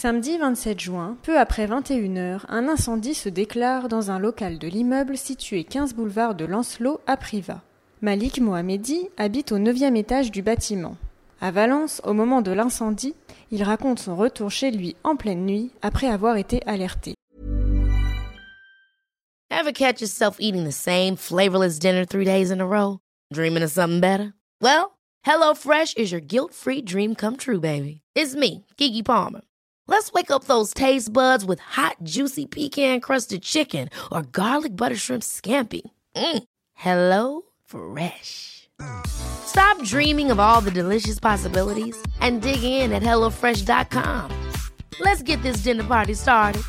Samedi 27 juin, peu après 21h, un incendie se déclare dans un local de l'immeuble situé 15 boulevard de Lancelot à Privas. Malik Mohamedi habite au 9e étage du bâtiment. À Valence, au moment de l'incendie, il raconte son retour chez lui en pleine nuit après avoir été alerté. Ever catch yourself eating the same flavorless dinner three days in a row? Dreaming of something better? Well, HelloFresh is your guilt-free dream come true, baby. It's me, Kiki Palmer. Let's wake up those taste buds with hot, juicy pecan crusted chicken or garlic butter shrimp scampi. Mm. Hello Fresh. Stop dreaming of all the delicious possibilities and dig in at HelloFresh.com. Let's get this dinner party started.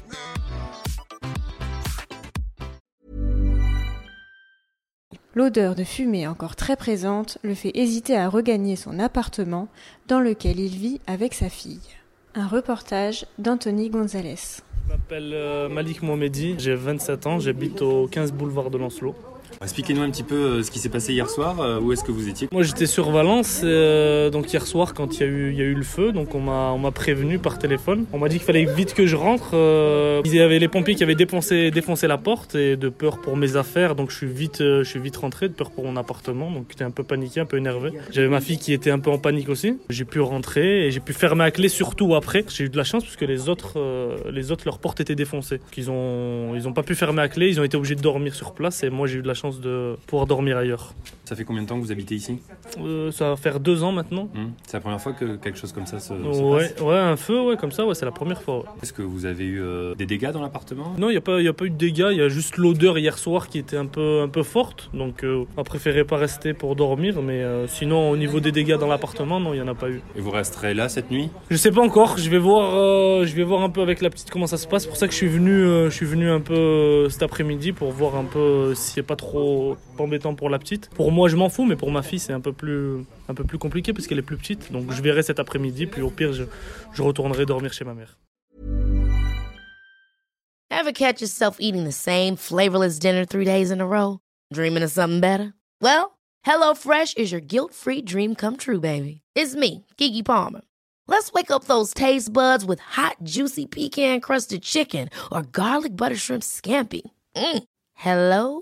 L'odeur de fumée encore très présente le fait hésiter à regagner son appartement dans lequel il vit avec sa fille. Un reportage d'Anthony Gonzalez. Je m'appelle euh, Malik Mohamedi, j'ai 27 ans, j'habite au 15 boulevard de Lancelot. Expliquez-nous un petit peu euh, ce qui s'est passé hier soir. euh, Où est-ce que vous étiez Moi j'étais sur Valence, euh, donc hier soir quand il y, a eu- le feu, donc on m'a prévenu par téléphone. On m'a dit qu'il fallait vite que je rentre. euh, il y avait les pompiers qui avaient défoncé, défoncé la porte et de peur pour mes affaires, donc je suis vite, je suis vite rentré, de peur pour mon appartement, donc j'étais un peu paniqué, un peu énervé. J'avais ma fille qui était un peu en panique aussi. J'ai pu rentrer et j'ai pu fermer à clé surtout après. J'ai eu de la chance parce que les autres, les autres leurs portes étaient défoncées. Ils ont, ils ont pas pu fermer à clé, ils ont été obligés de dormir sur place et moi j'ai eu de la chance de pouvoir dormir ailleurs. Ça fait combien de temps que vous habitez ici? Euh, ça va faire deux ans maintenant. Hmm C'est la première fois que quelque chose comme ça se, se Ouais, passe? ouais, un feu, ouais, comme ça, ouais, c'est la première fois. ouais. Est-ce que vous avez eu euh, des dégâts dans l'appartement? Non, il n'y a, pas- y a pas eu de dégâts, il y a juste l'odeur hier soir qui était un peu, un peu forte. Donc, euh, on a préféré pas rester pour dormir, mais sinon, au niveau des dégâts dans l'appartement, non, il n'y en a pas eu. Et vous resterez là cette nuit? Je sais pas encore, je vais voir, je vais voir un peu avec la petite comment ça se passe. C'est pour ça que je suis venu, je suis venu un peu cet après-midi pour voir un peu s'il n'y a pas trop embêtant pour la petite. Pour moi, je m'en fous, mais pour ma fille, c'est un peu plus, un peu plus compliqué parce qu'elle est plus petite. Donc, je verrai cet après-midi, puis au pire, je, retournerai dormir chez ma mère. Ever catch yourself eating the same flavorless dinner three days in a row? Dreaming of something better? Well, HelloFresh is your guilt-free dream come true, baby. It's me, Kiki Palmer. Let's wake up those taste buds with hot, juicy pecan crusted chicken or garlic butter shrimp scampi. Mm. Hello?